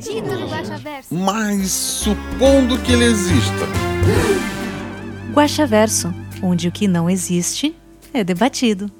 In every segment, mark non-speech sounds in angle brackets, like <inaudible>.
Guaxaverso. Mas supondo que ele exista. Guaxaverso, onde o que não existe é debatido.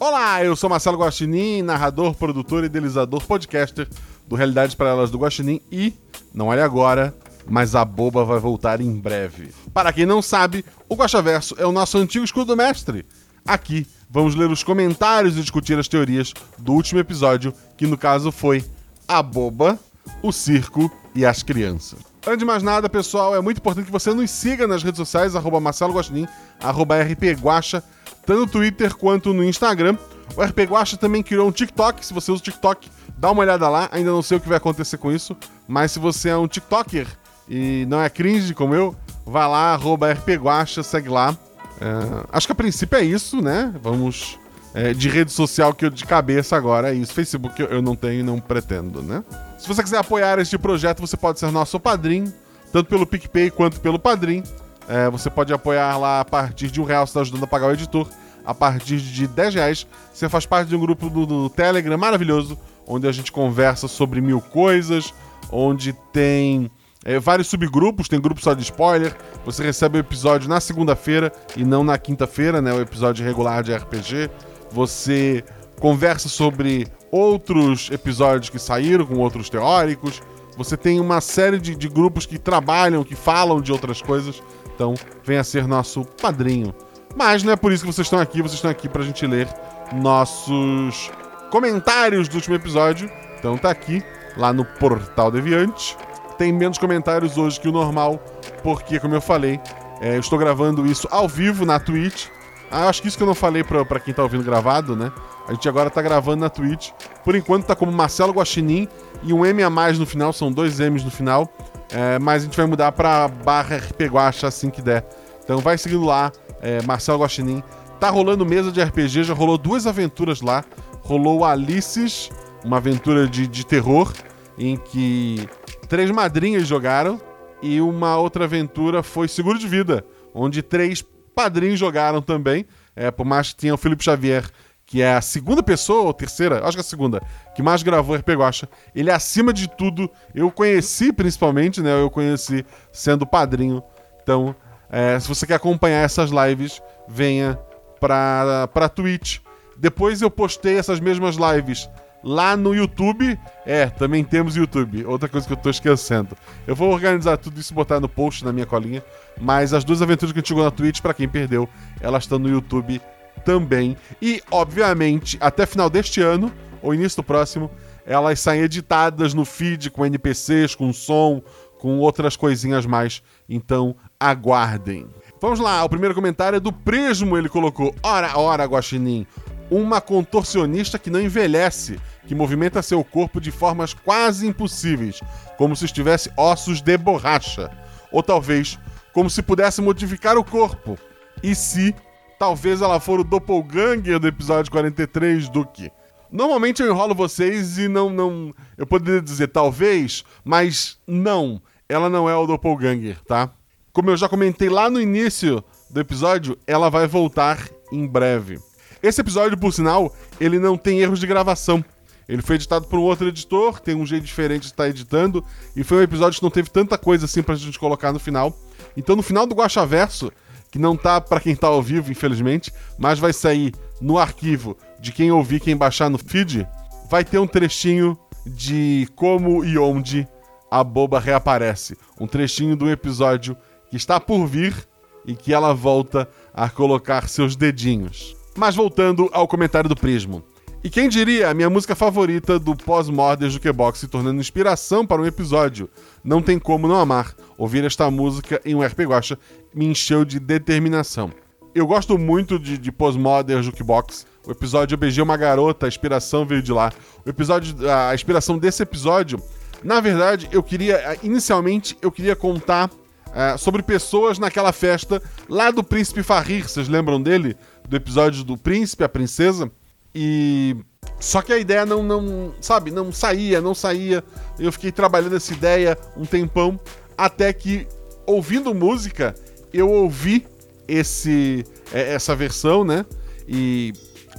Olá, eu sou Marcelo Guaxinim, narrador, produtor, idealizador, podcaster do Realidades Paralelas do Guaxinim e, não olhe agora, mas a boba vai voltar em breve. Para quem não sabe, o Guaxaverso é o nosso antigo escudo mestre. Aqui vamos ler os comentários e discutir as teorias do último episódio, que no caso foi a boba, o circo e as crianças. Antes de mais nada, pessoal, é muito importante que você nos siga nas redes sociais, arroba Marcelo Guaxinim, arroba rpguacha, tanto no Twitter quanto no Instagram. O RP Guacha também criou um TikTok, se você usa o TikTok, dá uma olhada lá, ainda não sei o que vai acontecer com isso, mas se você é um TikToker e não é cringe como eu, vai lá, arroba rpguacha, segue lá. É, acho que a princípio é isso, né? Vamos é, de rede social que eu de cabeça agora é isso. Facebook eu, eu não tenho e não pretendo, né? Se você quiser apoiar este projeto, você pode ser nosso padrinho, tanto pelo PicPay quanto pelo Padrim. É, você pode apoiar lá a partir de um real, você está ajudando a pagar o editor. A partir de 10 reais, você faz parte de um grupo do, do Telegram maravilhoso, onde a gente conversa sobre mil coisas, onde tem é, vários subgrupos, tem grupo só de spoiler. Você recebe o episódio na segunda-feira e não na quinta-feira, né? O episódio regular de RPG. Você conversa sobre outros episódios que saíram com outros teóricos. Você tem uma série de, de grupos que trabalham, que falam de outras coisas. Então, venha ser nosso padrinho. Mas não é por isso que vocês estão aqui, vocês estão aqui pra gente ler nossos comentários do último episódio. Então tá aqui, lá no Portal Deviante. Tem menos comentários hoje que o normal, porque, como eu falei, é, eu estou gravando isso ao vivo na Twitch. Ah, acho que isso que eu não falei pra quem tá ouvindo gravado, né? A gente agora tá gravando na Twitch. Por enquanto tá como Marcelo Guaxinim e um M a mais no final, são dois M's no final. É, mas a gente vai mudar pra barra RP Guaxa assim que der. Então vai seguindo lá, é, Marcelo Guaxinim. Tá rolando mesa de RPG, já rolou duas aventuras lá. Rolou Alices, uma aventura de, de terror, em que três madrinhas jogaram. E uma outra aventura foi Seguro de Vida, onde três padrinhos jogaram também. É, por mais que tenha o Felipe Xavier, que é a segunda pessoa, ou terceira, acho que é a segunda, que mais gravou RP Guacha. Ele, acima de tudo, eu conheci principalmente, né? Eu conheci sendo padrinho. Então, é, se você quer acompanhar essas lives, venha pra, pra Twitch. Depois eu postei essas mesmas lives lá no YouTube. É, também temos YouTube. Outra coisa que eu tô esquecendo. Eu vou organizar tudo isso e botar no post na minha colinha. Mas as duas aventuras que a gente jogou na Twitch, pra quem perdeu, elas estão no YouTube também. E, obviamente, até final deste ano, ou início do próximo, elas saem editadas no feed com NPCs, com som, com outras coisinhas mais. Então, aguardem. Vamos lá, o primeiro comentário é do Prismo, ele colocou: Ora, ora, Guaxinim, uma contorcionista que não envelhece, que movimenta seu corpo de formas quase impossíveis, como se estivesse ossos de borracha. Ou talvez, como se pudesse modificar o corpo. E se, talvez ela for o doppelganger do episódio 43 do que? Normalmente eu enrolo vocês e não, não. Eu poderia dizer talvez, mas não. Ela não é o doppelganger, tá? Como eu já comentei lá no início do episódio, ela vai voltar em breve. Esse episódio, por sinal, ele não tem erros de gravação. Ele foi editado por um outro editor, tem um jeito diferente de estar editando, e foi um episódio que não teve tanta coisa assim pra gente colocar no final. Então, no final do Guaxaverso, que não tá para quem tá ao vivo, infelizmente, mas vai sair no arquivo de quem ouvir, quem baixar no feed, vai ter um trechinho de como e onde a boba reaparece. Um trechinho do episódio que está por vir e que ela volta a colocar seus dedinhos. Mas voltando ao comentário do Prismo. E quem diria, a minha música favorita do pós-modern Jukebox se tornando inspiração para um episódio. Não tem como não amar. Ouvir esta música em um RP Guacha me encheu de determinação. Eu gosto muito de, de pós-modern Jukebox. O episódio Eu Beijei uma Garota, a inspiração veio de lá. O episódio, a inspiração desse episódio, na verdade, eu queria, inicialmente, eu queria contar é, sobre pessoas naquela festa lá do Príncipe Farrir. Vocês lembram dele? Do episódio do Príncipe, a Princesa? E. Só que a ideia não, não, sabe, não saía, não saía. Eu fiquei trabalhando essa ideia um tempão, até que, ouvindo música, eu ouvi esse, é, essa versão, né? E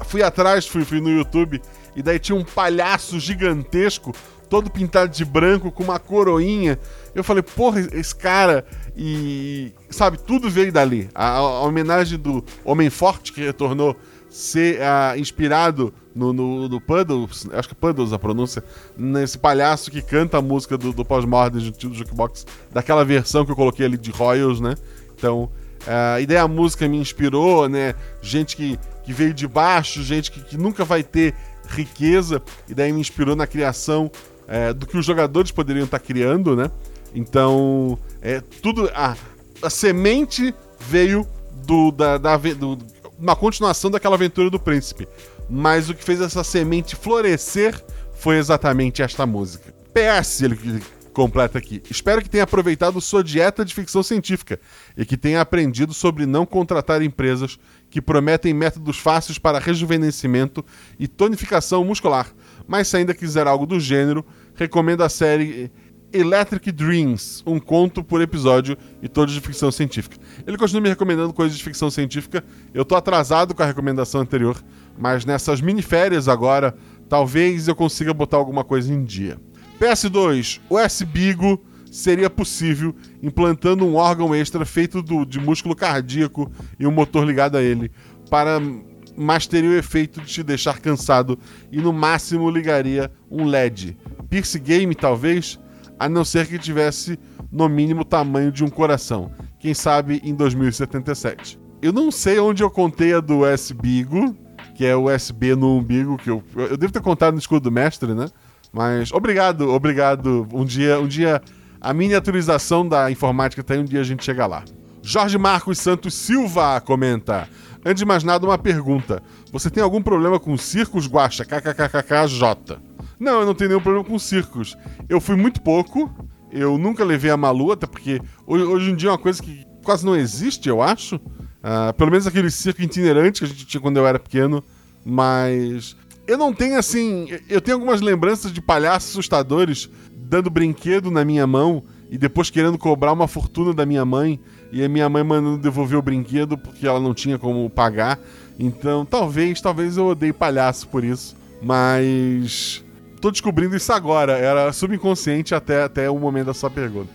fui atrás, fui, fui no YouTube, e daí tinha um palhaço gigantesco, todo pintado de branco, com uma coroinha. Eu falei, porra, esse cara. E. Sabe, tudo veio dali. A, a homenagem do Homem Forte, que retornou, ser uh, inspirado no, no, no Puddles, acho que é Puddles a pronúncia, nesse palhaço que canta a música do, do pós-mortem do Jukebox, daquela versão que eu coloquei ali de Royals, né? Então, uh, e daí a música me inspirou, né? Gente que, que veio de baixo, gente que, que nunca vai ter riqueza, e daí me inspirou na criação é, do que os jogadores poderiam estar criando, né? Então, é, tudo. A, a semente veio do, da, da do, uma continuação daquela aventura do príncipe. Mas o que fez essa semente florescer foi exatamente esta música. PS, ele completa aqui. Espero que tenha aproveitado sua dieta de ficção científica e que tenha aprendido sobre não contratar empresas que prometem métodos fáceis para rejuvenescimento e tonificação muscular. Mas se ainda quiser algo do gênero, recomendo a série Electric Dreams, um conto por episódio e todos de ficção científica. Ele continua me recomendando coisas de ficção científica. Eu tô atrasado com a recomendação anterior, mas nessas miniférias agora, talvez eu consiga botar alguma coisa em dia. PS2, o S-Bigo seria possível implantando um órgão extra feito do, de músculo cardíaco e um motor ligado a ele, para mas teria o efeito de te deixar cansado e no máximo ligaria um LED. Pierce Game, talvez? a não ser que tivesse no mínimo o tamanho de um coração. Quem sabe em 2077. Eu não sei onde eu contei a do SBigo, que é o USB no umbigo, que eu, eu devo ter contado no escudo do mestre, né? Mas obrigado, obrigado. Um dia, um dia a miniaturização da informática tem, um dia a gente chega lá. Jorge Marcos Santos Silva comenta: Antes de mais nada, uma pergunta. Você tem algum problema com circos, Guaxa? KKKKJ. Não, eu não tenho nenhum problema com circos. Eu fui muito pouco. Eu nunca levei a Malu, até porque hoje em dia é uma coisa que quase não existe, eu acho. Uh, pelo menos aquele circo itinerante que a gente tinha quando eu era pequeno. Mas eu não tenho assim. Eu tenho algumas lembranças de palhaços assustadores dando brinquedo na minha mão e depois querendo cobrar uma fortuna da minha mãe e a minha mãe mandando devolver o brinquedo porque ela não tinha como pagar. Então, talvez, talvez eu odeie palhaço por isso, mas tô descobrindo isso agora, era subconsciente até, até o momento da sua pergunta.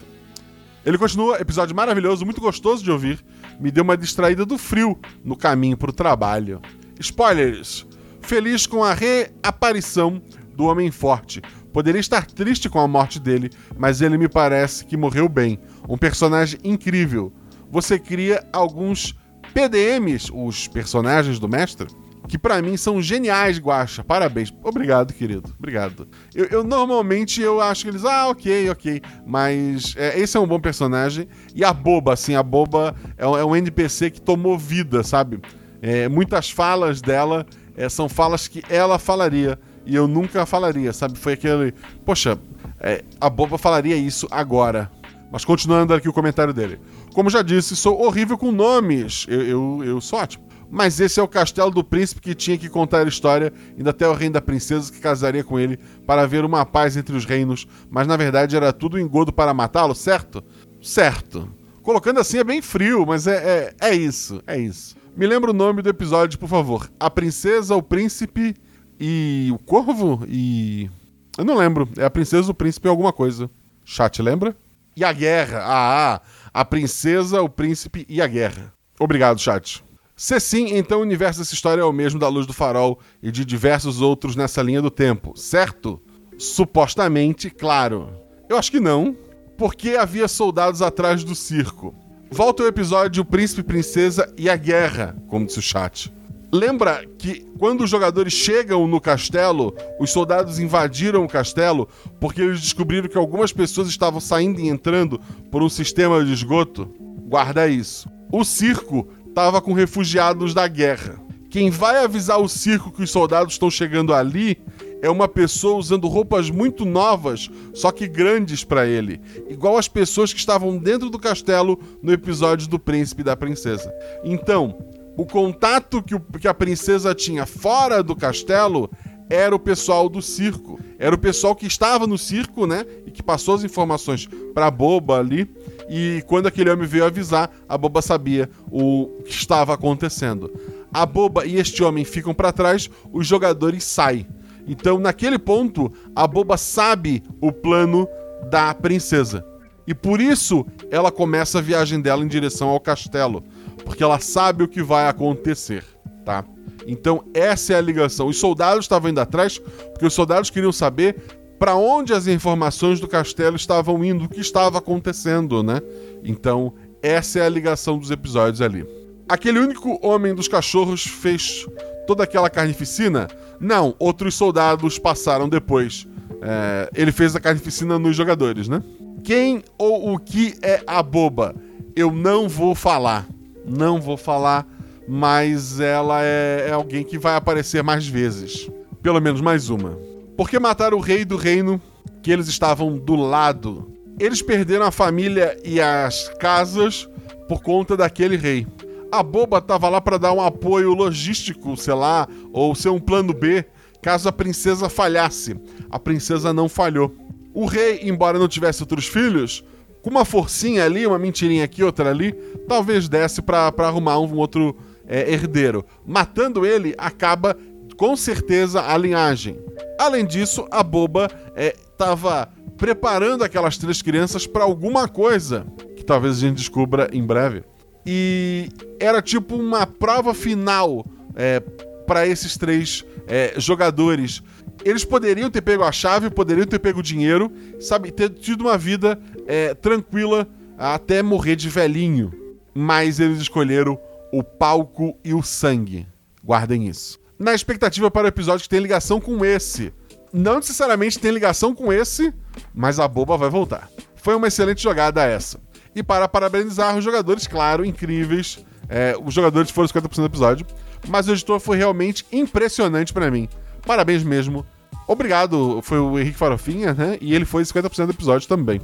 Ele continua, episódio maravilhoso, muito gostoso de ouvir, me deu uma distraída do frio no caminho para o trabalho. Spoilers! Feliz com a reaparição do Homem Forte, Poderia estar triste com a morte dele, mas ele me parece que morreu bem. Um personagem incrível. Você cria alguns PDMs, os personagens do mestre, que para mim são geniais, Guacha. Parabéns. Obrigado, querido. Obrigado. Eu, eu, normalmente eu acho que eles, ah, ok, ok. Mas é, esse é um bom personagem. E a boba, assim, a boba é, é um NPC que tomou vida, sabe? É, muitas falas dela é, são falas que ela falaria e eu nunca falaria, sabe? Foi aquele. Poxa, é, a boba falaria isso agora. Mas continuando aqui o comentário dele. Como já disse, sou horrível com nomes. Eu, eu, eu sou ótimo. Mas esse é o castelo do príncipe que tinha que contar a história, indo até o reino da princesa que casaria com ele para haver uma paz entre os reinos, mas na verdade era tudo engodo para matá-lo, certo? Certo. Colocando assim é bem frio, mas é, é, é isso, é isso. Me lembra o nome do episódio, por favor. A princesa, o príncipe e o Corvo e. Eu não lembro. É a Princesa, o Príncipe alguma coisa. Chat, lembra? E a Guerra. Ah, a Princesa, o Príncipe e a Guerra. Obrigado, chat. Se sim, então o universo dessa história é o mesmo da Luz do Farol e de diversos outros nessa linha do tempo, certo? Supostamente, claro. Eu acho que não, porque havia soldados atrás do circo. Volta ao episódio O Príncipe, Princesa e a Guerra, como disse o chat. Lembra que quando os jogadores chegam no castelo, os soldados invadiram o castelo porque eles descobriram que algumas pessoas estavam saindo e entrando por um sistema de esgoto? Guarda isso. O circo estava com refugiados da guerra, Quem vai avisar o circo que os soldados estão chegando ali é uma pessoa usando roupas muito novas, só que grandes para ele, igual as pessoas que estavam dentro do castelo no episódio do príncipe e da princesa. Então, o contato que, o, que a princesa tinha fora do castelo era o pessoal do circo. Era o pessoal que estava no circo, né? E que passou as informações pra boba ali. E quando aquele homem veio avisar, a boba sabia o que estava acontecendo. A boba e este homem ficam para trás, os jogadores saem. Então, naquele ponto, a boba sabe o plano da princesa. E por isso ela começa a viagem dela em direção ao castelo, porque ela sabe o que vai acontecer, tá? Então, essa é a ligação. Os soldados estavam indo atrás porque os soldados queriam saber para onde as informações do castelo estavam indo, o que estava acontecendo, né? Então, essa é a ligação dos episódios ali. Aquele único homem dos cachorros fez toda aquela carnificina? Não, outros soldados passaram depois. É, ele fez a carnificina nos jogadores, né? Quem ou o que é a boba? Eu não vou falar. Não vou falar, mas ela é, é alguém que vai aparecer mais vezes. Pelo menos mais uma. Porque mataram o rei do reino que eles estavam do lado. Eles perderam a família e as casas por conta daquele rei. A boba tava lá para dar um apoio logístico, sei lá, ou ser um plano B, caso a princesa falhasse. A princesa não falhou. O rei, embora não tivesse outros filhos, com uma forcinha ali, uma mentirinha aqui, outra ali, talvez desse para arrumar um outro é, herdeiro. Matando ele, acaba com certeza a linhagem. Além disso, a boba estava é, preparando aquelas três crianças para alguma coisa que talvez a gente descubra em breve. E era tipo uma prova final é, para esses três é, jogadores. Eles poderiam ter pego a chave, poderiam ter pego o dinheiro, sabe, ter tido uma vida é, tranquila até morrer de velhinho. Mas eles escolheram o palco e o sangue. Guardem isso. Na expectativa para o episódio que tem ligação com esse. Não necessariamente tem ligação com esse, mas a boba vai voltar. Foi uma excelente jogada essa. E para parabenizar os jogadores, claro, incríveis. É, os jogadores foram 50% do episódio. Mas o editor foi realmente impressionante para mim. Parabéns mesmo. Obrigado, foi o Henrique Farofinha, né? E ele foi 50% do episódio também.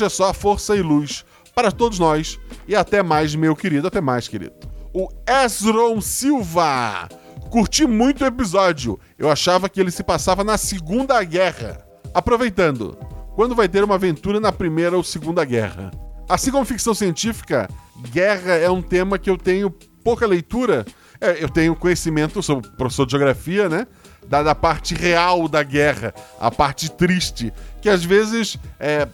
É só força e luz para todos nós. E até mais, meu querido. Até mais, querido. O Ezron Silva. Curti muito o episódio. Eu achava que ele se passava na Segunda Guerra. Aproveitando, quando vai ter uma aventura na Primeira ou Segunda Guerra? Assim como ficção científica, guerra é um tema que eu tenho pouca leitura. É, eu tenho conhecimento, sou professor de geografia, né? Da, da, parte real da guerra, a parte triste, que às vezes é,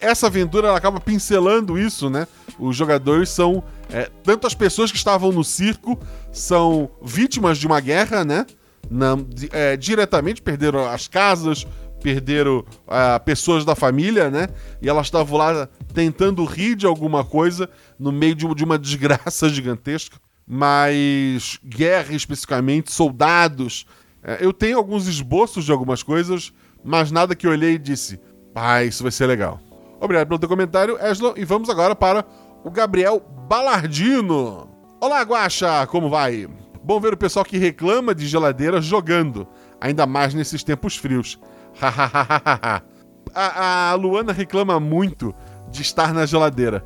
essa aventura ela acaba pincelando isso, né? Os jogadores são é, tanto as pessoas que estavam no circo são vítimas de uma guerra, né? Não, é, diretamente perderam as casas, perderam uh, pessoas da família, né? E elas estavam lá tentando rir de alguma coisa no meio de, de uma desgraça <laughs> gigantesca. Mas guerra especificamente, soldados. Uh, eu tenho alguns esboços de algumas coisas, mas nada que eu olhei e disse: pai, isso vai ser legal. Obrigado pelo teu comentário, Eslo. E vamos agora para o Gabriel Balardino. Olá, Guaxa, como vai? Bom ver o pessoal que reclama de geladeira jogando, ainda mais nesses tempos frios. <laughs> a, a Luana reclama muito de estar na geladeira.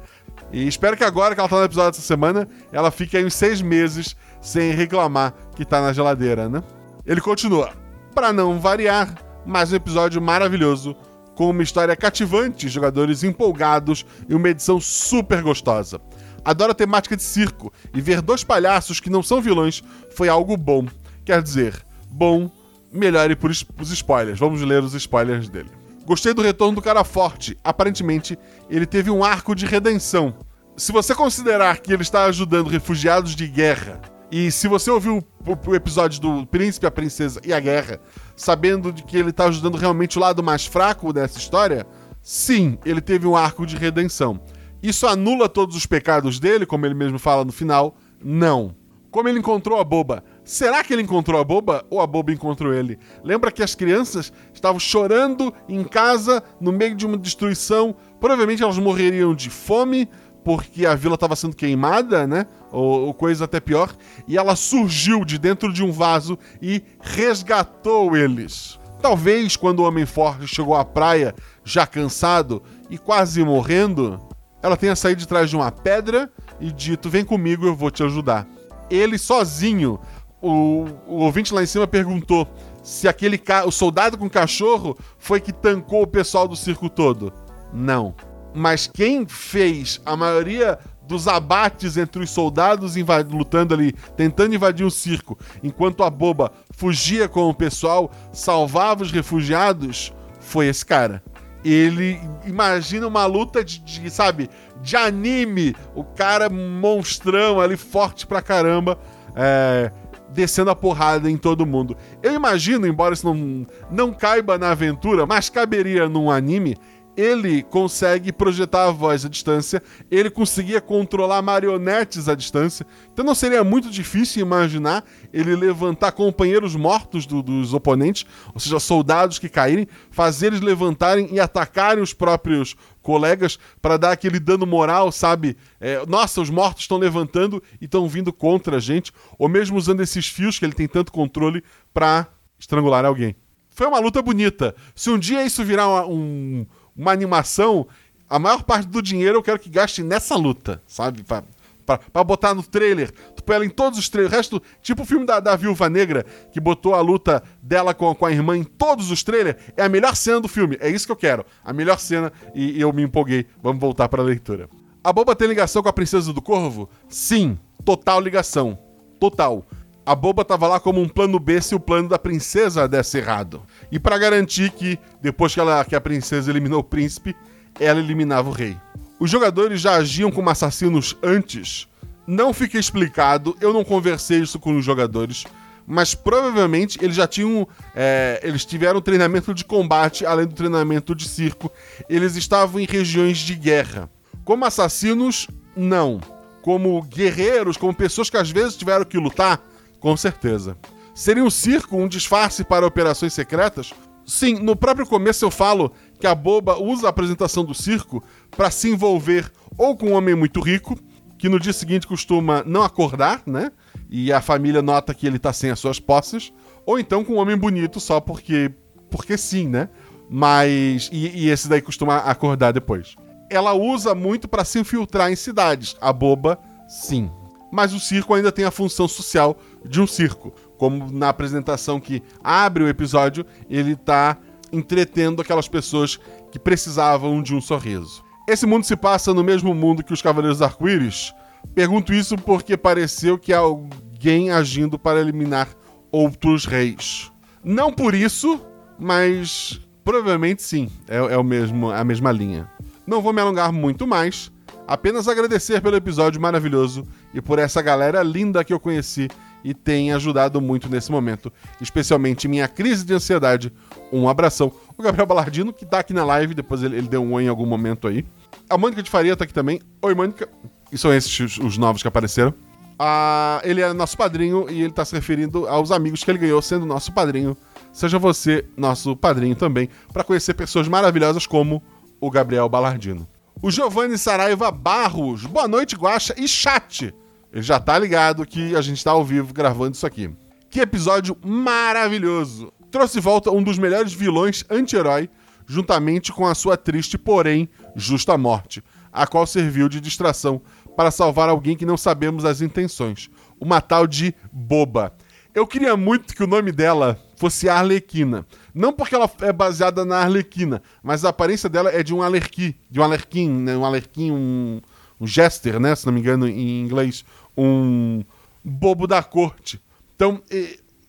E espero que agora que ela tá no episódio dessa semana, ela fique aí uns seis meses sem reclamar que tá na geladeira, né? Ele continua. Para não variar, mais um episódio maravilhoso, com uma história cativante, jogadores empolgados e uma edição super gostosa. Adoro a temática de circo e ver dois palhaços que não são vilões foi algo bom. Quer dizer, bom melhore por os spoilers. Vamos ler os spoilers dele. Gostei do retorno do cara forte. Aparentemente, ele teve um arco de redenção. Se você considerar que ele está ajudando refugiados de guerra, e se você ouviu o, o episódio do Príncipe, a Princesa e a Guerra, sabendo de que ele está ajudando realmente o lado mais fraco dessa história, sim, ele teve um arco de redenção. Isso anula todos os pecados dele, como ele mesmo fala no final? Não. Como ele encontrou a boba? Será que ele encontrou a boba ou a boba encontrou ele? Lembra que as crianças estavam chorando em casa no meio de uma destruição? Provavelmente elas morreriam de fome porque a vila estava sendo queimada, né? Ou, ou, coisa até pior. E ela surgiu de dentro de um vaso e resgatou eles. Talvez quando o Homem Forte chegou à praia, já cansado e quase morrendo, ela tenha saído de trás de uma pedra e dito: Vem comigo, eu vou te ajudar. Ele sozinho, o, o ouvinte lá em cima perguntou se aquele o soldado com cachorro foi que tancou o pessoal do circo todo. Não. Mas quem fez a maioria dos abates entre os soldados lutando ali, tentando invadir o circo, enquanto a boba fugia com o pessoal, salvava os refugiados, foi esse cara. Ele imagina uma luta de, de sabe, de anime, o cara monstrão ali, forte pra caramba. É, descendo a porrada em todo mundo. Eu imagino, embora isso não, não caiba na aventura, mas caberia num anime, ele consegue projetar a voz à distância, ele conseguia controlar marionetes à distância, então não seria muito difícil imaginar ele levantar companheiros mortos do, dos oponentes, ou seja, soldados que caírem, fazer eles levantarem e atacarem os próprios colegas para dar aquele dano moral, sabe? É, nossa, os mortos estão levantando e estão vindo contra a gente, ou mesmo usando esses fios que ele tem tanto controle para estrangular alguém. Foi uma luta bonita. Se um dia isso virar um, uma animação, a maior parte do dinheiro eu quero que gaste nessa luta, sabe? Pra, pra, pra botar no trailer. Tu põe ela em todos os trailers. O resto, tipo o filme da, da Viúva Negra, que botou a luta dela com, com a irmã em todos os trailers, é a melhor cena do filme. É isso que eu quero. A melhor cena e, e eu me empolguei. Vamos voltar pra leitura. A Boba tem ligação com a Princesa do Corvo? Sim, total ligação. Total a boba tava lá como um plano B se o plano da princesa desse errado. E para garantir que, depois que, ela, que a princesa eliminou o príncipe, ela eliminava o rei. Os jogadores já agiam como assassinos antes? Não fica explicado, eu não conversei isso com os jogadores, mas provavelmente eles já tinham. É, eles tiveram treinamento de combate, além do treinamento de circo. Eles estavam em regiões de guerra. Como assassinos, não. Como guerreiros, como pessoas que às vezes tiveram que lutar, com certeza. Seria um circo um disfarce para operações secretas? Sim, no próprio começo eu falo que a boba usa a apresentação do circo para se envolver ou com um homem muito rico, que no dia seguinte costuma não acordar, né? E a família nota que ele tá sem as suas posses, ou então com um homem bonito só porque porque sim, né? Mas e, e esse daí costuma acordar depois. Ela usa muito para se infiltrar em cidades. A boba, sim. Mas o circo ainda tem a função social de um circo. Como na apresentação que abre o episódio, ele tá entretendo aquelas pessoas que precisavam de um sorriso. Esse mundo se passa no mesmo mundo que os Cavaleiros Arco-Íris? Pergunto isso porque pareceu que há alguém agindo para eliminar outros reis. Não por isso, mas provavelmente sim. É, é o mesmo, a mesma linha. Não vou me alongar muito mais. Apenas agradecer pelo episódio maravilhoso e por essa galera linda que eu conheci e tem ajudado muito nesse momento, especialmente minha crise de ansiedade. Um abração. O Gabriel Balardino, que tá aqui na live, depois ele, ele deu um oi em algum momento aí. A Mônica de Faria tá aqui também. Oi, Mônica. E são esses os novos que apareceram. Ah, ele é nosso padrinho e ele tá se referindo aos amigos que ele ganhou sendo nosso padrinho. Seja você nosso padrinho também, para conhecer pessoas maravilhosas como o Gabriel Balardino. O Giovanni Saraiva Barros. Boa noite, Guaxa e chat. Ele já tá ligado que a gente tá ao vivo gravando isso aqui. Que episódio maravilhoso! Trouxe de volta um dos melhores vilões anti-herói, juntamente com a sua triste, porém justa morte, a qual serviu de distração para salvar alguém que não sabemos as intenções. Uma tal de Boba. Eu queria muito que o nome dela fosse Arlequina. Não porque ela é baseada na Arlequina, mas a aparência dela é de um Alerqui, de um Alerquim, né? Um Alerquim, um, um Jester, né? Se não me engano, em inglês. Um bobo da corte. Então,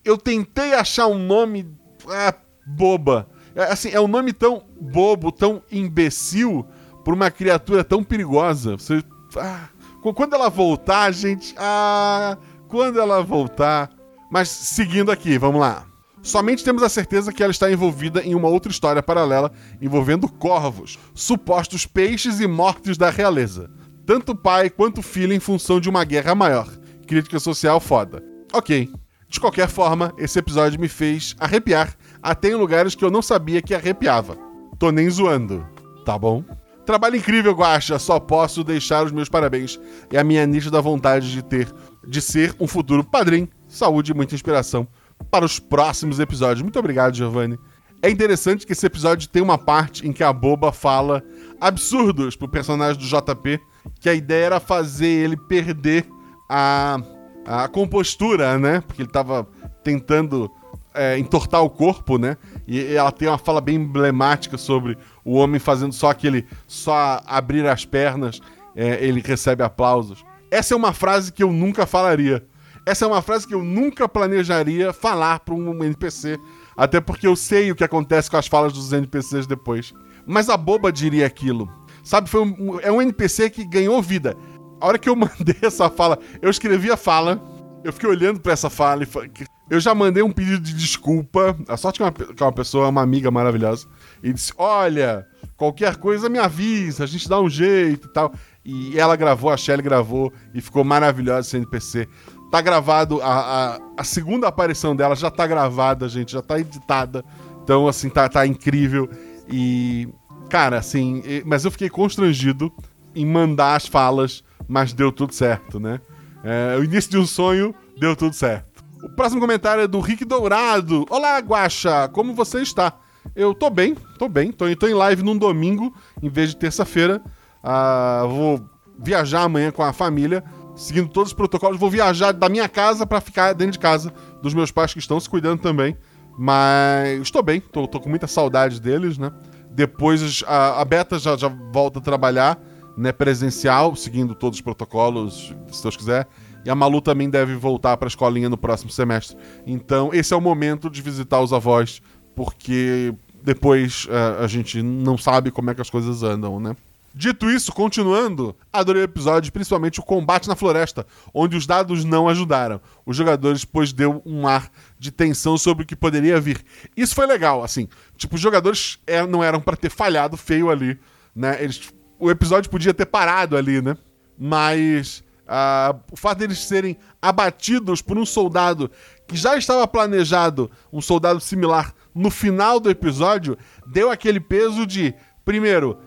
eu tentei achar um nome ah, boba. É, assim, é um nome tão bobo, tão imbecil, por uma criatura tão perigosa. Você, ah, quando ela voltar, gente. Ah, quando ela voltar. Mas seguindo aqui, vamos lá. Somente temos a certeza que ela está envolvida em uma outra história paralela envolvendo corvos, supostos peixes e mortos da realeza. Tanto pai quanto filho em função de uma guerra maior. Crítica social foda. Ok. De qualquer forma, esse episódio me fez arrepiar até em lugares que eu não sabia que arrepiava. Tô nem zoando, tá bom? Trabalho incrível, Guaxa. Só posso deixar os meus parabéns e a minha nítida vontade de ter, de ser um futuro padrinho. Saúde e muita inspiração para os próximos episódios. Muito obrigado, Giovanni. É interessante que esse episódio tem uma parte em que a boba fala absurdos pro personagem do JP, que a ideia era fazer ele perder a, a compostura, né? Porque ele tava tentando é, entortar o corpo, né? E ela tem uma fala bem emblemática sobre o homem fazendo só aquele. só abrir as pernas, é, ele recebe aplausos. Essa é uma frase que eu nunca falaria. Essa é uma frase que eu nunca planejaria falar para um NPC. Até porque eu sei o que acontece com as falas dos NPCs depois. Mas a boba diria aquilo. Sabe, foi um, é um NPC que ganhou vida. A hora que eu <laughs> mandei essa fala, eu escrevi a fala, eu fiquei olhando para essa fala e eu já mandei um pedido de desculpa. A sorte que é uma, que uma pessoa, uma amiga maravilhosa, e disse: Olha, qualquer coisa me avisa, a gente dá um jeito e tal. E ela gravou, a Shelly gravou e ficou maravilhosa esse NPC. Tá gravado, a, a, a, segunda aparição dela já tá gravada, gente, já tá editada. Então, assim, tá, tá incrível. E, cara, assim, mas eu fiquei constrangido em mandar as falas, mas deu tudo certo, né? É, o início de um sonho deu tudo certo. O próximo comentário é do Rick Dourado. Olá, Guaxa, como você está? Eu tô bem, tô bem. Tô, tô em live num domingo, em vez de terça-feira. Ah, vou viajar amanhã com a família seguindo todos os protocolos. Vou viajar da minha casa para ficar dentro de casa dos meus pais que estão se cuidando também. Mas estou bem, tô com muita saudade deles, né? Depois a, a Beta já, já volta a trabalhar, né, presencial, seguindo todos os protocolos, se Deus quiser. E a Malu também deve voltar para a escolinha no próximo semestre. Então, esse é o momento de visitar os avós, porque depois uh, a gente não sabe como é que as coisas andam, né? Dito isso, continuando, adorei o episódio, principalmente o combate na floresta, onde os dados não ajudaram. Os jogadores, pois, deu um ar de tensão sobre o que poderia vir. Isso foi legal, assim. Tipo, os jogadores é, não eram para ter falhado feio ali, né? Eles, o episódio podia ter parado ali, né? Mas uh, o fato deles serem abatidos por um soldado que já estava planejado, um soldado similar, no final do episódio, deu aquele peso de, primeiro,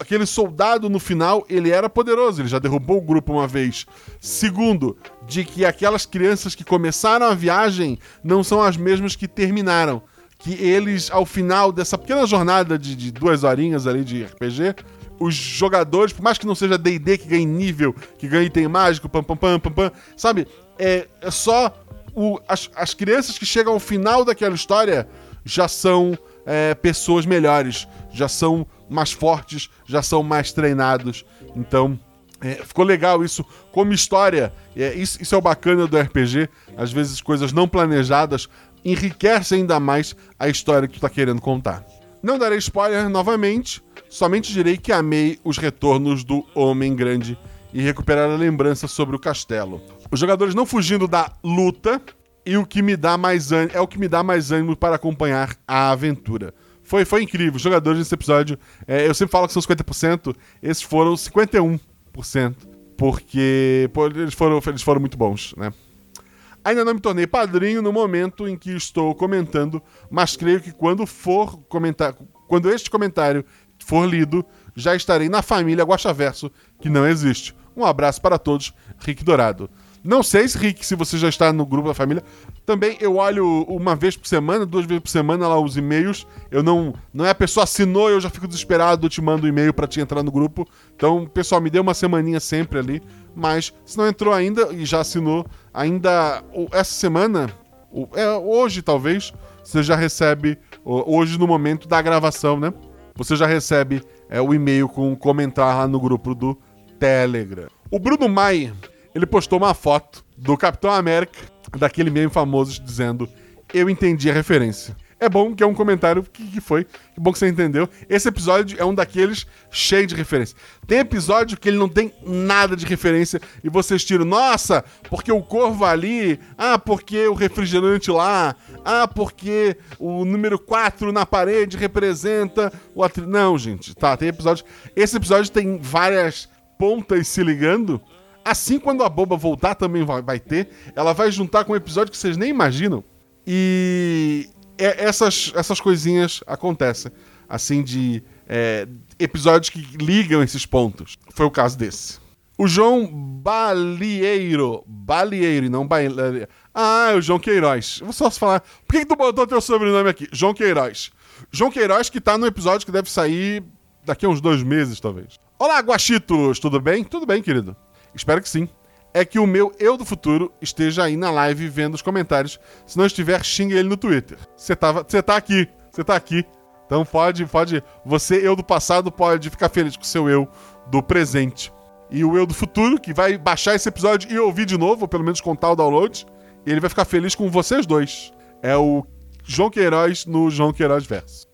aquele soldado no final, ele era poderoso, ele já derrubou o grupo uma vez. Segundo, de que aquelas crianças que começaram a viagem não são as mesmas que terminaram. Que eles, ao final dessa pequena jornada de, de duas horinhas ali de RPG, os jogadores, por mais que não seja D&D que ganhe nível, que ganhe item mágico, pam, pam, pam, pam, pam, sabe? É, é só o, as, as crianças que chegam ao final daquela história já são é, pessoas melhores, já são mais fortes, já são mais treinados. Então, é, ficou legal isso como história. É, isso, isso é o bacana do RPG. Às vezes, coisas não planejadas enriquecem ainda mais a história que tu está querendo contar. Não darei spoiler novamente, somente direi que amei os retornos do Homem Grande e recuperar a lembrança sobre o castelo. Os jogadores não fugindo da luta e o que me dá mais ânimo, é o que me dá mais ânimo para acompanhar a aventura. Foi, foi incrível. Os jogadores nesse episódio, é, eu sempre falo que são 50%, esses foram 51%. Porque pô, eles, foram, eles foram muito bons, né? Ainda não me tornei padrinho no momento em que estou comentando, mas creio que quando for comentar, quando este comentário for lido, já estarei na família Guaxaverso, que não existe. Um abraço para todos, Rick Dourado. Não sei, se Rick, se você já está no grupo da família. Também eu olho uma vez por semana, duas vezes por semana lá os e-mails. Eu não. Não é a pessoa assinou, eu já fico desesperado, eu te mando um e-mail para te entrar no grupo. Então, pessoal, me dê uma semaninha sempre ali. Mas se não entrou ainda e já assinou, ainda essa semana, é, hoje talvez, você já recebe, hoje no momento da gravação, né? Você já recebe é, o e-mail com comentar lá no grupo do Telegram. O Bruno Mai ele postou uma foto do Capitão América, daquele meme famoso, dizendo: Eu entendi a referência. É bom que é um comentário que, que, foi. Que bom que você entendeu. Esse episódio é um daqueles cheio de referência. Tem episódio que ele não tem nada de referência e vocês tiram, nossa, porque o corvo ali, ah, porque o refrigerante lá, ah, porque o número 4 na parede representa o atri... Não, gente, tá, tem episódio. Esse episódio tem várias pontas se ligando Assim, quando a boba voltar, também vai, ter. Ela vai juntar com um episódio que vocês nem imaginam. E é, essas, essas coisinhas acontecem. Assim, de é, episódios que ligam esses pontos. Foi o caso desse. O João Balieiro. Balieiro, não Balieiro. Ah, é o João Queiroz. Eu vou só falar. Por que, que tu botou teu sobrenome aqui? João Queiroz. João Queiroz que tá no episódio que deve sair daqui a uns dois meses, talvez. Olá, Guachitos! Tudo bem? Tudo bem, querido. Espero que sim. É que o meu eu do futuro esteja aí na live vendo os comentários. Se não estiver, xingue ele no Twitter. Você tá aqui. Você tá aqui. Então pode, pode. Você, eu do passado, pode ficar feliz com o seu eu do presente. E o eu do futuro, que vai baixar esse episódio e ouvir de novo, ou pelo menos contar o download, ele vai ficar feliz com vocês dois. É o João Queiroz no João Queiroz Verso.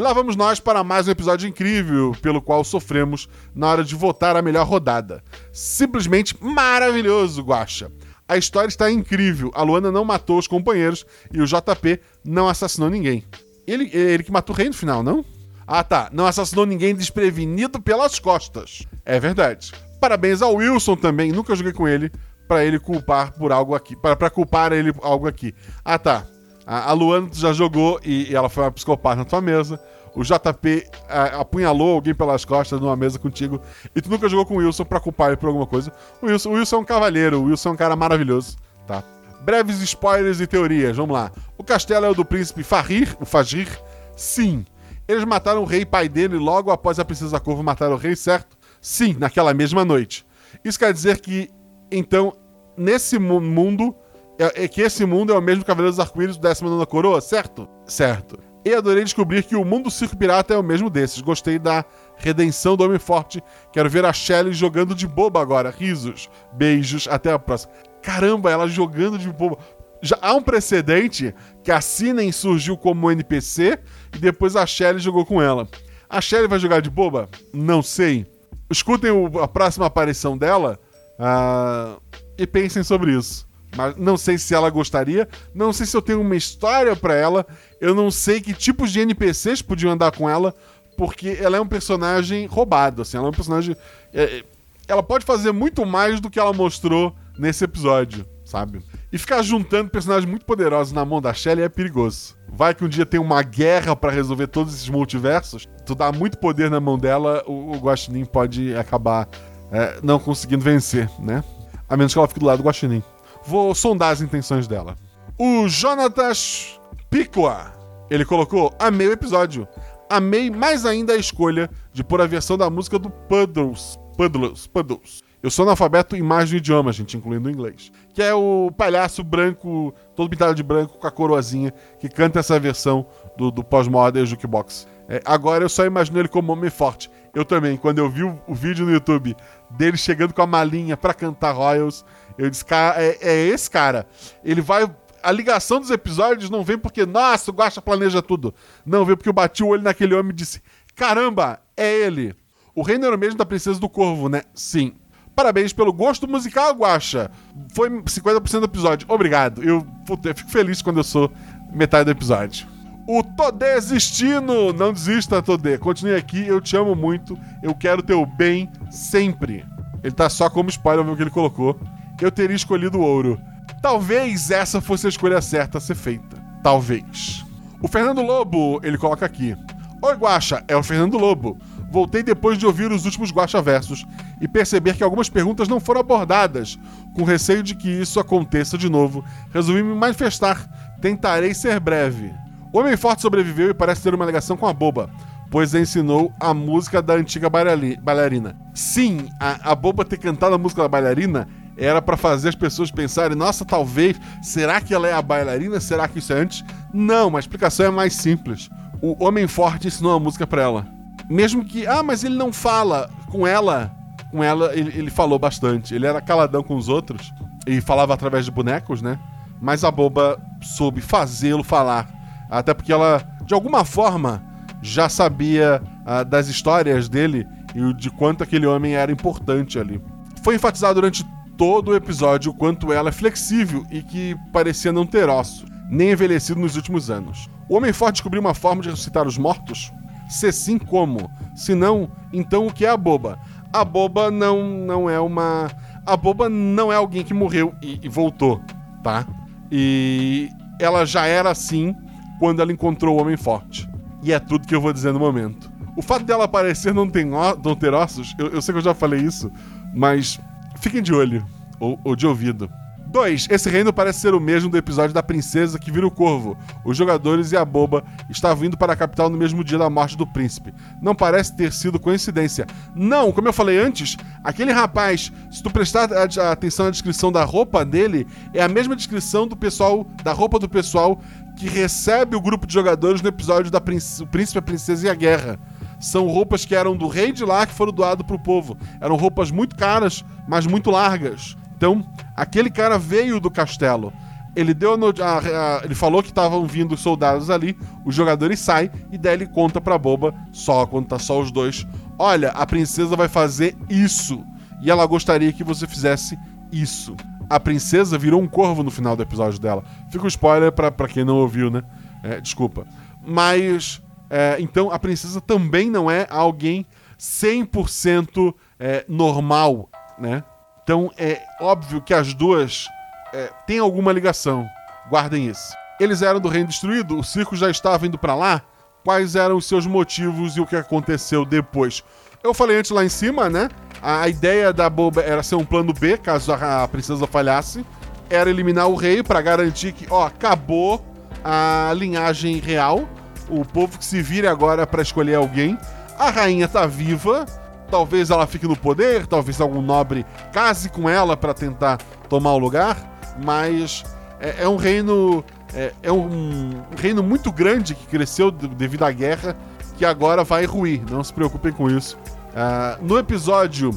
E lá vamos nós para mais um episódio incrível pelo qual sofremos na hora de votar a melhor rodada. Simplesmente maravilhoso, Guacha. A história está incrível. A Luana não matou os companheiros e o JP não assassinou ninguém. Ele, ele que matou o rei no final, não? Ah, tá. Não assassinou ninguém desprevenido pelas costas. É verdade. Parabéns ao Wilson também. Nunca joguei com ele para ele culpar por algo aqui. para culpar ele algo aqui. Ah, tá. A, a Luana já jogou e, e, ela foi uma psicopata na tua mesa. O JP a, apunhalou alguém pelas costas numa mesa contigo. E tu nunca jogou com o Wilson pra culpar ele por alguma coisa. O Wilson, o Wilson é um cavalheiro, o Wilson é um cara maravilhoso, tá? Breves spoilers e teorias, vamos lá. O castelo é o do príncipe Farir, o Fagir? Sim. Eles mataram o rei pai dele logo após a princesa Corvo matar o rei, certo? Sim, naquela mesma noite. Isso quer dizer que, então, nesse mundo, é, é que esse mundo é o mesmo Cavaleiro dos Arco-Íris do 19 Coroa, certo? Certo. E adorei descobrir que o mundo do Circo Pirata é o mesmo desses. Gostei da redenção do Homem Forte. Quero ver a Shelly jogando de boba agora. Risos, beijos, até a próxima. Caramba, ela jogando de boba. Já há um precedente que a Sinen surgiu como NPC e depois a Shelly jogou com ela. A Shelly vai jogar de boba? Não sei. Escutem o, a próxima aparição dela uh, e pensem sobre isso. Mas não sei se ela gostaria, não sei se eu tenho uma história para ela, eu não sei que tipos de NPCs podiam andar com ela, porque ela é um personagem roubado, assim, ela é um personagem. É, ela pode fazer muito mais do que ela mostrou nesse episódio, sabe? E ficar juntando personagens muito poderosos na mão da Shelly é perigoso. Vai que um dia tem uma guerra para resolver todos esses multiversos, tu dá muito poder na mão dela, o, o Guaxinim pode acabar é, não conseguindo vencer, né? A menos que ela fique do lado do Guaxinim. Vou sondar as intenções dela. O Jonatas Picoa, ele colocou: Amei o episódio. Amei mais ainda a escolha de pôr a versão da música do Puddles. Puddles. Puddles. Eu sou analfabeto em mais de um idioma, gente, incluindo o inglês. Que é o palhaço branco, todo pintado de branco, com a coroazinha, que canta essa versão do, do pós-modern Jukebox. É, agora eu só imagino ele como homem forte. Eu também, quando eu vi o, o vídeo no YouTube dele chegando com a malinha para cantar Royals, eu disse, cara, é, é esse cara. Ele vai a ligação dos episódios não vem porque, nossa, o Guacha planeja tudo. Não, vem porque eu bati o olho naquele homem e disse: caramba, é ele. O reino era mesmo da Princesa do Corvo, né? Sim. Parabéns pelo gosto musical, Guacha. Foi 50% do episódio. Obrigado. Eu, eu fico feliz quando eu sou metade do episódio. O Todê Existindo. Não desista, Todê. Continue aqui. Eu te amo muito. Eu quero teu bem sempre. Ele tá só como spoiler, ver o que ele colocou eu teria escolhido o ouro. Talvez essa fosse a escolha certa a ser feita. Talvez. O Fernando Lobo, ele coloca aqui. Oi, Guacha, é o Fernando Lobo. Voltei depois de ouvir os últimos Guacha Versos e perceber que algumas perguntas não foram abordadas. Com receio de que isso aconteça de novo, resolvi me manifestar. Tentarei ser breve. O Homem Forte sobreviveu e parece ter uma ligação com a boba, pois ensinou a música da antiga bailarina. Sim, a, a boba ter cantado a música da bailarina era para fazer as pessoas pensarem: nossa, talvez, será que ela é a bailarina? Será que isso é antes? Não, a explicação é mais simples. O Homem Forte ensinou a música para ela. Mesmo que, ah, mas ele não fala com ela. Com ela, ele, ele falou bastante. Ele era caladão com os outros e falava através de bonecos, né? Mas a boba soube fazê-lo falar. Até porque ela, de alguma forma, já sabia ah, das histórias dele e de quanto aquele homem era importante ali. Foi enfatizado durante todo o episódio o quanto ela é flexível e que parecia não ter osso, nem envelhecido nos últimos anos. O Homem Forte descobriu uma forma de ressuscitar os mortos? Se sim, como? Se não, então o que é a boba? A boba não, não é uma. A boba não é alguém que morreu e, e voltou, tá? E ela já era assim quando ela encontrou o Homem Forte. E é tudo que eu vou dizer no momento. O fato dela aparecer não, tem não ter ossos, eu, eu sei que eu já falei isso, mas fiquem de olho, ou, ou de ouvido. 2. Esse reino parece ser o mesmo do episódio da princesa que vira o corvo. Os jogadores e a boba estavam indo para a capital no mesmo dia da morte do príncipe. Não parece ter sido coincidência. Não, como eu falei antes, aquele rapaz, se tu prestar atenção na descrição da roupa dele, é a mesma descrição do pessoal, da roupa do pessoal que recebe o grupo de jogadores no episódio da Princ- o Príncipe, a Princesa e a Guerra. São roupas que eram do rei de lá que foram doadas pro povo. Eram roupas muito caras, mas muito largas. Então, aquele cara veio do castelo. Ele deu a- a- ele falou que estavam vindo soldados ali, os jogadores saem e daí ele conta pra boba, só quando tá só os dois. Olha, a princesa vai fazer isso e ela gostaria que você fizesse isso. A princesa virou um corvo no final do episódio dela. Fica um spoiler pra, pra quem não ouviu, né? É, desculpa. Mas, é, então, a princesa também não é alguém 100% é, normal, né? Então, é óbvio que as duas é, têm alguma ligação. Guardem isso. Eles eram do Reino Destruído, o circo já estava indo pra lá. Quais eram os seus motivos e o que aconteceu depois? Eu falei antes lá em cima, né? A ideia da boba era ser um plano B, caso a a princesa falhasse. Era eliminar o rei pra garantir que, ó, acabou a linhagem real. O povo que se vire agora pra escolher alguém. A rainha tá viva. Talvez ela fique no poder, talvez algum nobre case com ela pra tentar tomar o lugar. Mas é, é um reino. É, é um reino muito grande que cresceu de- devido à guerra, que agora vai ruir. Não se preocupem com isso. Ah, no episódio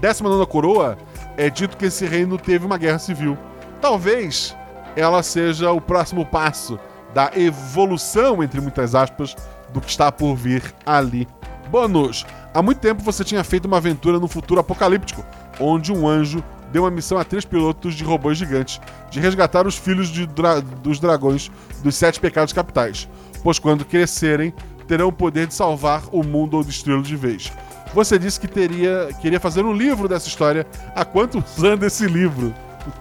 19 Coroa, é dito que esse reino teve uma guerra civil. Talvez ela seja o próximo passo da evolução, entre muitas aspas, do que está por vir ali. Bônus! Há muito tempo você tinha feito uma aventura no futuro apocalíptico, onde um anjo deu uma missão a três pilotos de robôs gigantes de resgatar os filhos dra- dos dragões dos sete pecados capitais, pois quando crescerem, terão o poder de salvar o mundo ou destruí-lo de vez. Você disse que teria, queria fazer um livro dessa história. Há quantos <laughs> anos esse livro?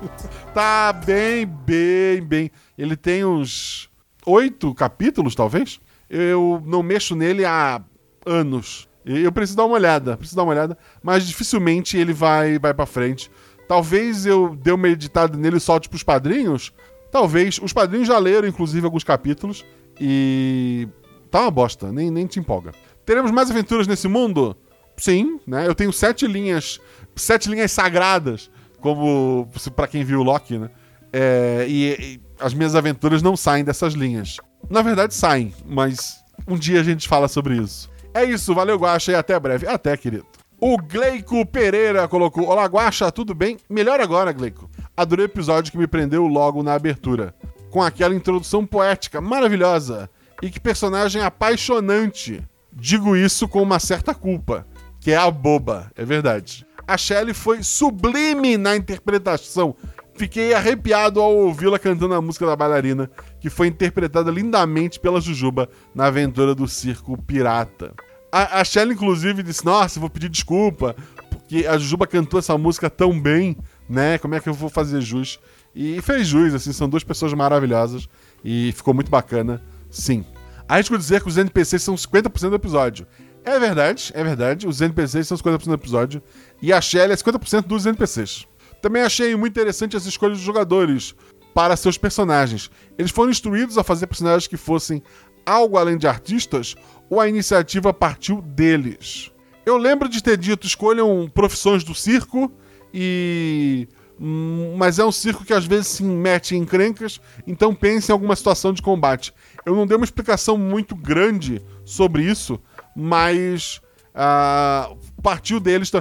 <laughs> tá bem, bem, bem. Ele tem uns oito capítulos, talvez. Eu não mexo nele há anos. Eu preciso dar uma olhada, preciso dar uma olhada, mas dificilmente ele vai vai para frente. Talvez eu dê uma editada nele e solte pros padrinhos. Talvez. Os padrinhos já leram, inclusive, alguns capítulos. E. Tá uma bosta, nem, nem te empolga. Teremos mais aventuras nesse mundo? Sim, né? Eu tenho sete linhas. Sete linhas sagradas. Como para quem viu o Loki, né? É, e, e as minhas aventuras não saem dessas linhas. Na verdade, saem, mas um dia a gente fala sobre isso. É isso, valeu, Guaxa, e até breve. Até, querido. O Gleico Pereira colocou: Olá, Guaxa, tudo bem? Melhor agora, Gleico. Adorei o episódio que me prendeu logo na abertura. Com aquela introdução poética maravilhosa. E que personagem apaixonante. Digo isso com uma certa culpa, que é a boba, é verdade. A Shelley foi sublime na interpretação. Fiquei arrepiado ao ouvi-la cantando a música da bailarina, que foi interpretada lindamente pela Jujuba na aventura do circo pirata. A, a Shelley, inclusive, disse: Nossa, vou pedir desculpa, porque a Jujuba cantou essa música tão bem, né? Como é que eu vou fazer jus? E fez jus, assim, são duas pessoas maravilhosas e ficou muito bacana, sim. Arrisco dizer que os NPCs são 50% do episódio. É verdade, é verdade. Os NPCs são 50% do episódio. E a Shelly é 50% dos NPCs. Também achei muito interessante as escolhas dos jogadores para seus personagens. Eles foram instruídos a fazer personagens que fossem algo além de artistas ou a iniciativa partiu deles? Eu lembro de ter dito: escolham profissões do circo e. hum, Mas é um circo que às vezes se mete em encrencas, então pense em alguma situação de combate. Eu não dei uma explicação muito grande sobre isso, mas ah, partiu deles.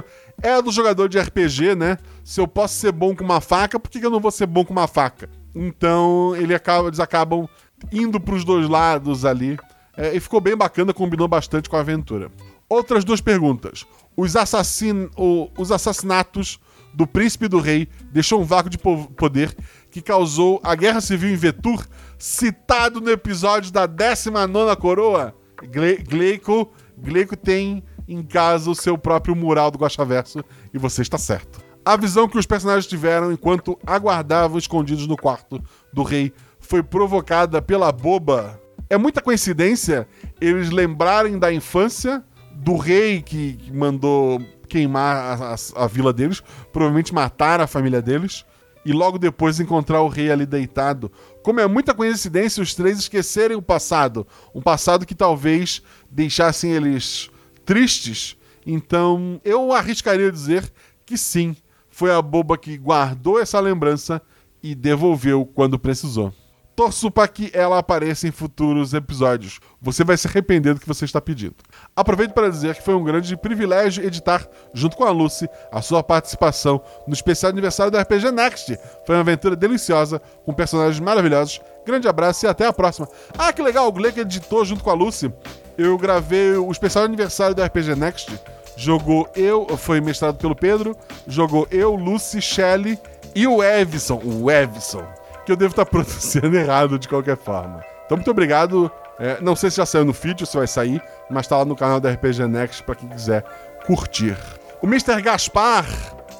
É do jogador de RPG, né? Se eu posso ser bom com uma faca, por que que eu não vou ser bom com uma faca? Então ele acaba, eles acabam indo pros dois lados ali. É, e ficou bem bacana, combinou bastante com a aventura. Outras duas perguntas. Os, assassin... o- os assassinatos do príncipe e do rei deixou um vácuo de po- poder que causou a guerra civil em Vetur, citado no episódio da 19 coroa. Gle... Gleico... Gleico tem em casa o seu próprio mural do Guaxaverso e você está certo. A visão que os personagens tiveram enquanto aguardavam escondidos no quarto do rei foi provocada pela boba. É muita coincidência eles lembrarem da infância do rei que, mandou queimar a, a- a vila deles, provavelmente matar a família deles, e logo depois encontrar o rei ali deitado. Como é muita coincidência os três esquecerem o passado, um passado que talvez deixassem eles tristes. Então eu arriscaria dizer que sim, foi a boba que guardou essa lembrança e devolveu quando precisou. Torço para que ela apareça em futuros episódios. Você vai se arrepender do que você está pedindo. Aproveito para dizer que foi um grande privilégio editar, junto com a Lucy, a sua participação no especial aniversário do RPG Next. Foi uma aventura deliciosa, com personagens maravilhosos. Grande abraço e até a próxima. Ah, que legal, o Gleick editou junto com a Lucy. Eu gravei o especial aniversário do RPG Next. Jogou eu, foi mestrado pelo Pedro, jogou eu, Lucy, Shelley e o Evison. O Evison que eu devo estar <laughs> pronunciando errado de qualquer forma. Então, muito obrigado. É, não sei se já saiu no feed ou se vai sair, mas tá lá no canal da RPG Next para quem quiser curtir. O Mr. Gaspar,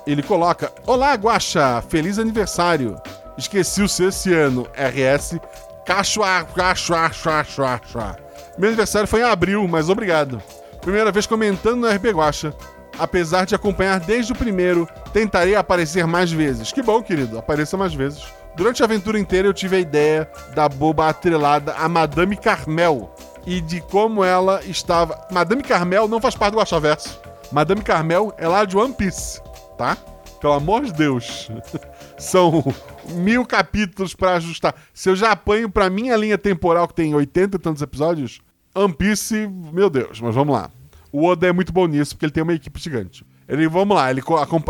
ele coloca: Olá, Guaxa, feliz aniversário. Esqueci o seu esse ano. RS cachoa, chua, chua, chua. Meu aniversário foi em abril, mas obrigado. Primeira vez comentando no RP Guaxa. Apesar de acompanhar desde o primeiro, tentarei aparecer mais vezes. Que bom, querido, apareça mais vezes. Durante a aventura inteira eu tive a ideia da boba atrelada a Madame Carmel e de como ela estava. Madame Carmel não faz parte do Guaxaverso. Madame Carmel é lá de One Piece, tá? Pelo amor de Deus. <laughs> São mil capítulos pra ajustar. Se eu já apanho pra minha linha temporal, que tem 80 e tantos episódios, One Piece, meu Deus, mas vamos lá. O Oda é muito bom nisso, porque ele tem uma equipe gigante. Ele, vamos lá, ele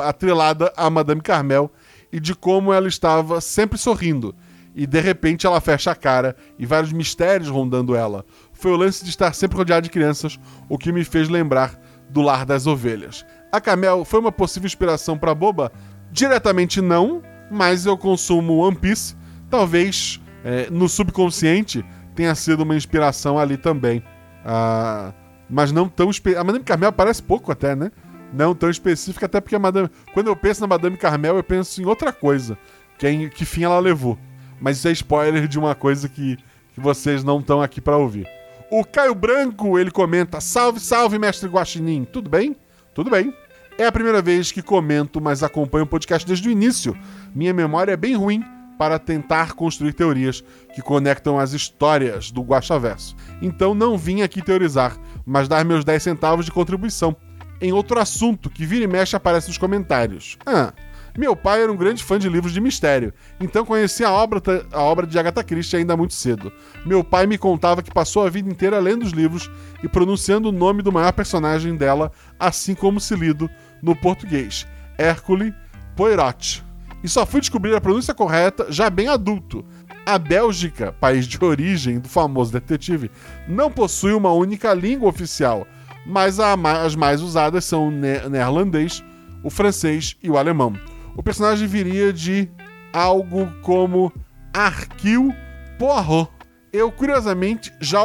atrelada a Madame Carmel e de como ela estava sempre sorrindo. E de repente ela fecha a cara e vários mistérios rondando ela. Foi o lance de estar sempre rodeado de crianças, o que me fez lembrar do Lar das Ovelhas. A Carmel foi uma possível inspiração para Boba? Diretamente não, mas eu consumo One Piece. Talvez é, no subconsciente tenha sido uma inspiração ali também. Ah, mas não tão espe... A Madame Carmel parece pouco até, né? Não tão específica, até porque a Madame. Quando eu penso na Madame Carmel, eu penso em outra coisa. Que, é em... que fim ela levou. Mas isso é spoiler de uma coisa que, que vocês não estão aqui para ouvir. O Caio Branco, ele comenta: Salve, salve, mestre Guaxinim. Tudo bem? Tudo bem. É a primeira vez que comento, mas acompanho o podcast desde o início. Minha memória é bem ruim para tentar construir teorias que conectam as histórias do Guaxaverso. Então não vim aqui teorizar, mas dar meus 10 centavos de contribuição. Em outro assunto que vira e mexe aparece nos comentários. Ah, meu pai era um grande fã de livros de mistério, então conheci a obra, a obra de Agatha Christie ainda muito cedo. Meu pai me contava que passou a vida inteira lendo os livros e pronunciando o nome do maior personagem dela, assim como se lido no português, Hércule Poirot. E só fui descobrir a pronúncia correta já bem adulto. A Bélgica, país de origem do famoso detetive, não possui uma única língua oficial, mas as mais usadas são o ne- neerlandês, o francês e o alemão. O personagem viria de algo como Arquil Poirot. Eu, curiosamente, já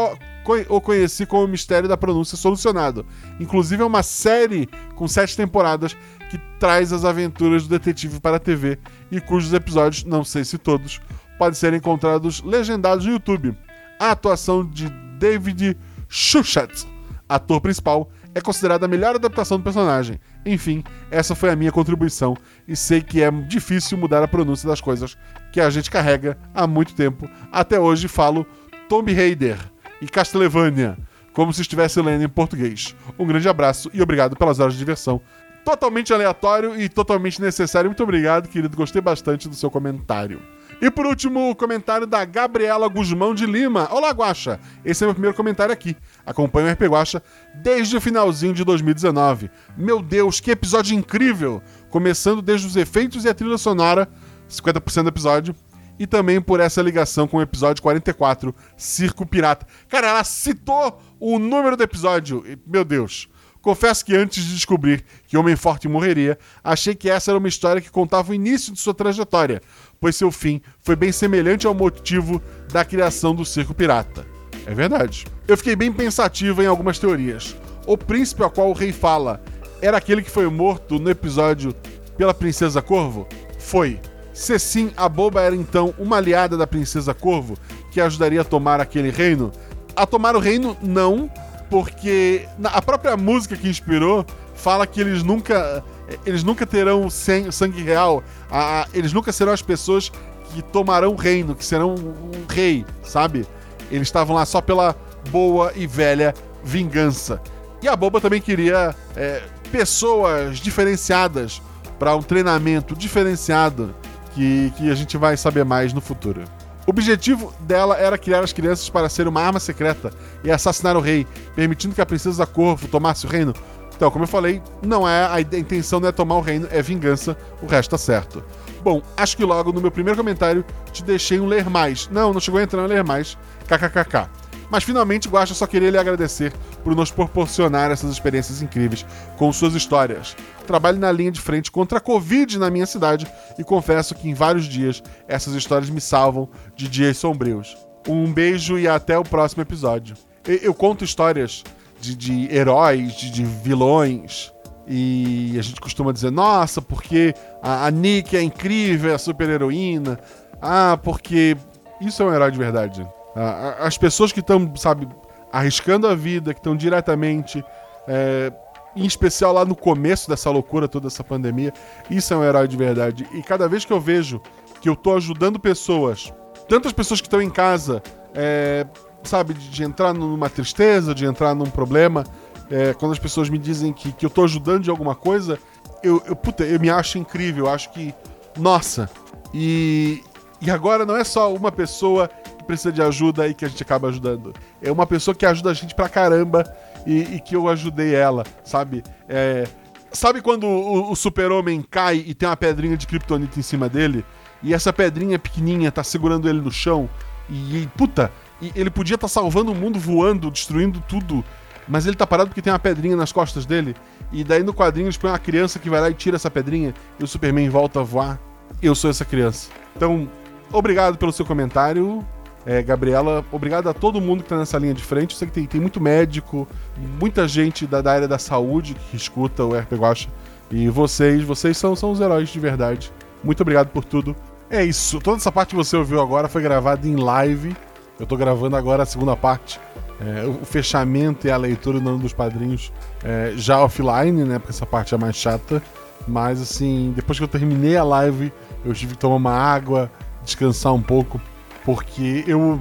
o conheci como o Mistério da Pronúncia Solucionado. Inclusive, é uma série com sete temporadas que traz as aventuras do detetive para a TV e cujos episódios, não sei se todos, podem ser encontrados legendados no YouTube. A atuação de David Schuchat, ator principal, é considerada a melhor adaptação do personagem. Enfim, essa foi a minha contribuição e sei que é difícil mudar a pronúncia das coisas que a gente carrega há muito tempo. Até hoje falo Tomb Raider e Castlevania como se estivesse lendo em português. Um grande abraço e obrigado pelas horas de diversão. Totalmente aleatório e totalmente necessário. Muito obrigado, querido. Gostei bastante do seu comentário. E por último, o comentário da Gabriela Guzmão de Lima. Olá, Guaxa! Esse é meu primeiro comentário aqui. Acompanho o RP Guaxa desde o finalzinho de 2019. Meu Deus, que episódio incrível! Começando desde os efeitos e a trilha sonora, 50% do episódio, e também por essa ligação com o episódio 44, Circo Pirata. Cara, ela citou o número do episódio. Meu Deus. Confesso que antes de descobrir que Homem Forte morreria, achei que essa era uma história que contava o início de sua trajetória, pois seu fim foi bem semelhante ao motivo da criação do Circo Pirata. É verdade. Eu fiquei bem pensativo em algumas teorias. O príncipe ao qual o rei fala era aquele que foi morto no episódio pela Princesa Corvo? Foi. Se sim, a boba era então uma aliada da Princesa Corvo que ajudaria a tomar aquele reino? A tomar o reino, não, porque a própria música que inspirou fala que eles nunca eles nunca terão sangue real, a- eles nunca serão as pessoas que tomarão o reino, que serão um rei, sabe? Eles estavam lá só pela boa e velha vingança. E a Boba também queria é, pessoas diferenciadas para um treinamento diferenciado que, que a gente vai saber mais no futuro. O objetivo dela era criar as crianças para ser uma arma secreta e assassinar o rei, permitindo que a princesa Corvo tomasse o reino. Então, como eu falei, não é a intenção não é tomar o reino, é vingança, o resto tá certo. Bom, acho que logo no meu primeiro comentário te deixei um ler mais. Não, não chegou a entrar no ler mais. KKKK. Mas finalmente, Guaxa só queria lhe agradecer por nos proporcionar essas experiências incríveis com suas histórias. Trabalho na linha de frente contra a Covid na minha cidade e confesso que em vários dias essas histórias me salvam de dias sombrios. Um beijo e até o próximo episódio. Eu conto histórias de, de heróis, de, de vilões, e a gente costuma dizer, nossa, porque a, a Nick é incrível, é a super heroína. Ah, porque isso é um herói de verdade. As pessoas que estão, sabe, arriscando a vida, que estão diretamente, é, em especial lá no começo dessa loucura toda, dessa pandemia, isso é um herói de verdade. E cada vez que eu vejo que eu tô ajudando pessoas, tantas pessoas que estão em casa, é, sabe, de, de entrar numa tristeza, de entrar num problema, é, quando as pessoas me dizem que, que eu tô ajudando de alguma coisa, eu, eu, puta, eu me acho incrível, eu acho que, nossa, e, e agora não é só uma pessoa que precisa de ajuda e que a gente acaba ajudando. É uma pessoa que ajuda a gente pra caramba e, e que eu ajudei ela, sabe? É, sabe quando o, o super-homem cai e tem uma pedrinha de kryptonita em cima dele? E essa pedrinha pequenininha tá segurando ele no chão? E, e, puta, e ele podia estar salvando o mundo voando, destruindo tudo. Mas ele tá parado porque tem uma pedrinha nas costas dele. E daí no quadrinho eles põem uma criança que vai lá e tira essa pedrinha. E o Superman volta a voar. Eu sou essa criança. Então, obrigado pelo seu comentário, é, Gabriela. Obrigado a todo mundo que tá nessa linha de frente. Eu sei que tem, tem muito médico, muita gente da, da área da saúde que escuta o RP Guacha. E vocês, vocês são, são os heróis de verdade. Muito obrigado por tudo. É isso. Toda essa parte que você ouviu agora foi gravada em live. Eu tô gravando agora a segunda parte. É, o fechamento e a leitura do nome dos padrinhos é, já offline, né? Porque essa parte é mais chata. Mas assim, depois que eu terminei a live, eu tive que tomar uma água, descansar um pouco. Porque eu.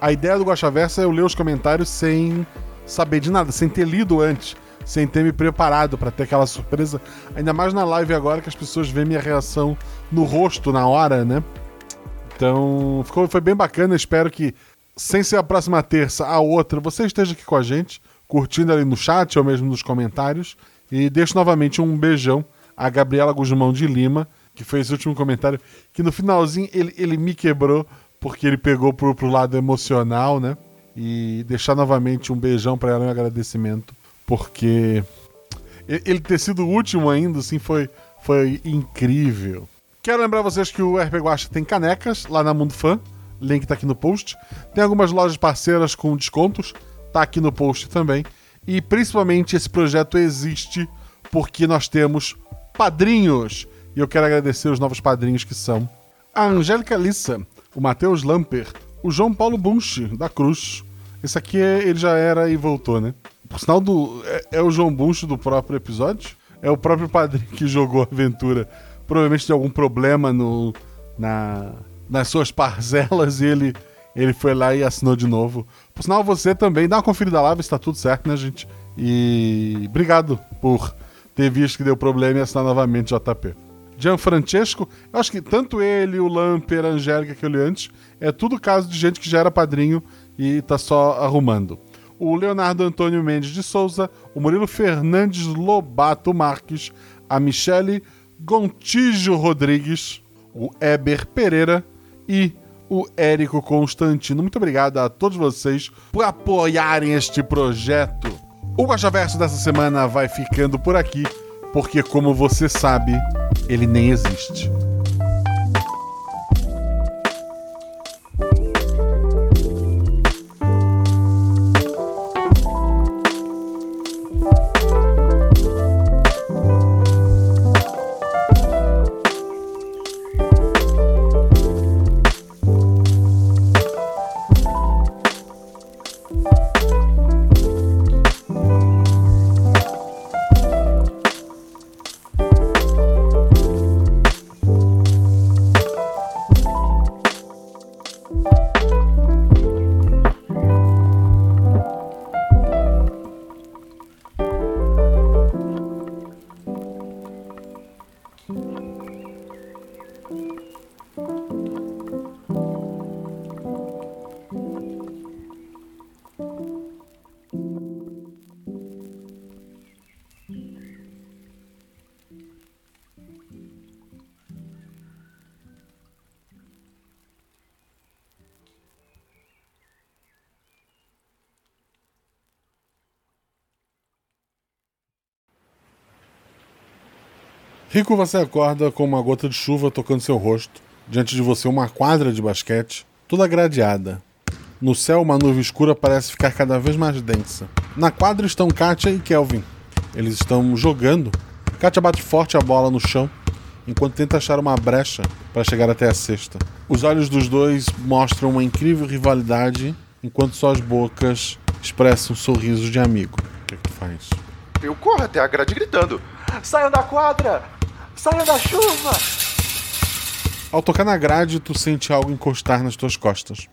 A ideia do Guaxaversa é eu ler os comentários sem saber de nada, sem ter lido antes, sem ter me preparado pra ter aquela surpresa. Ainda mais na live agora que as pessoas veem minha reação no rosto na hora, né? Então, ficou, foi bem bacana. Espero que, sem ser a próxima terça, a outra, você esteja aqui com a gente, curtindo ali no chat ou mesmo nos comentários. E deixo novamente um beijão a Gabriela Guzmão de Lima, que fez esse último comentário, que no finalzinho ele, ele me quebrou, porque ele pegou pro, pro lado emocional, né? E deixar novamente um beijão para ela, um agradecimento, porque e- ele ter sido o último ainda, assim, foi, foi incrível. Quero lembrar vocês que o RP Guacha tem canecas lá na Mundo Fã. Link tá aqui no post. Tem algumas lojas parceiras com descontos. Tá aqui no post também. E principalmente esse projeto existe porque nós temos padrinhos. E eu quero agradecer os novos padrinhos que são a Angélica Lissa, o Matheus Lamper, o João Paulo Bunch, da Cruz. Esse aqui é- ele já era e voltou, né? Por sinal, do, é, é o João Bunch do próprio episódio. É o próprio padrinho que jogou a aventura. Provavelmente tem algum problema no, na, nas suas parcelas e ele, ele foi lá e assinou de novo. Por sinal, você também dá uma conferida lá, ver se tá tudo certo, né, gente? E obrigado por ter visto que deu problema e assinar novamente JP. Gianfrancesco, eu acho que tanto ele, o Lamper, a Angélica que eu li antes, é tudo caso de gente que já era padrinho e tá só arrumando. O Leonardo Antônio Mendes de Souza, o Murilo Fernandes Lobato Marques, a Michele Gontijo Rodrigues, o Eber Pereira e o Érico Constantino. Muito obrigado a todos vocês por apoiarem este projeto. O Guaxaverso dessa semana vai ficando por aqui, porque, como você sabe, ele nem existe. Rico, você acorda com uma gota de chuva tocando seu rosto. Diante de você, uma quadra de basquete, toda gradeada. No céu, uma nuvem escura parece ficar cada vez mais densa. Na quadra estão Katia e Kelvin. Eles estão jogando. Katia bate forte a bola no chão, enquanto tenta achar uma brecha para chegar até a cesta. Os olhos dos dois mostram uma incrível rivalidade, enquanto suas bocas expressam sorrisos de amigo. O que, é que tu faz? Eu corro até a grade gritando: Saiam da quadra! Saiam da chuva! Ao tocar na grade, tu sente algo encostar nas tuas costas.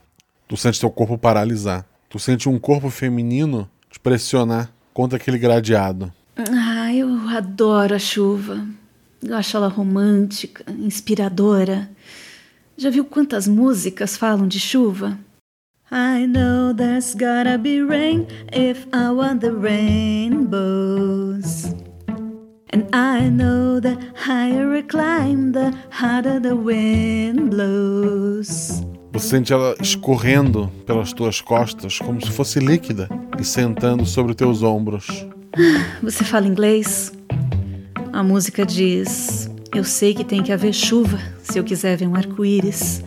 Tu sente teu corpo paralisar. Tu sente um corpo feminino te pressionar contra aquele gradeado. Ah, eu adoro a chuva. Eu acho ela romântica, inspiradora. Já viu quantas músicas falam de chuva? I know there's gotta be rain if I want the rainbows. And I know the higher I climb, the harder the wind blows. Você sente ela escorrendo pelas tuas costas como se fosse líquida e sentando sobre teus ombros. <sighs> Você fala inglês? A música diz: Eu sei que tem que haver chuva se eu quiser ver um arco-íris.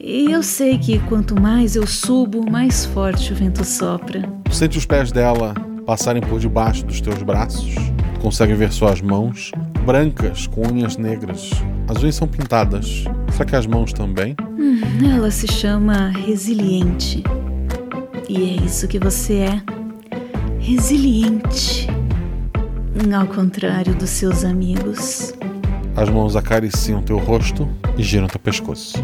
E eu sei que quanto mais eu subo, mais forte o vento sopra. Tu sente os pés dela passarem por debaixo dos teus braços. Consegue ver suas mãos, brancas, com unhas negras. As unhas são pintadas. Será que as mãos também? Hum, ela se chama Resiliente. E é isso que você é. Resiliente. Ao contrário dos seus amigos. As mãos acariciam teu rosto e giram teu pescoço.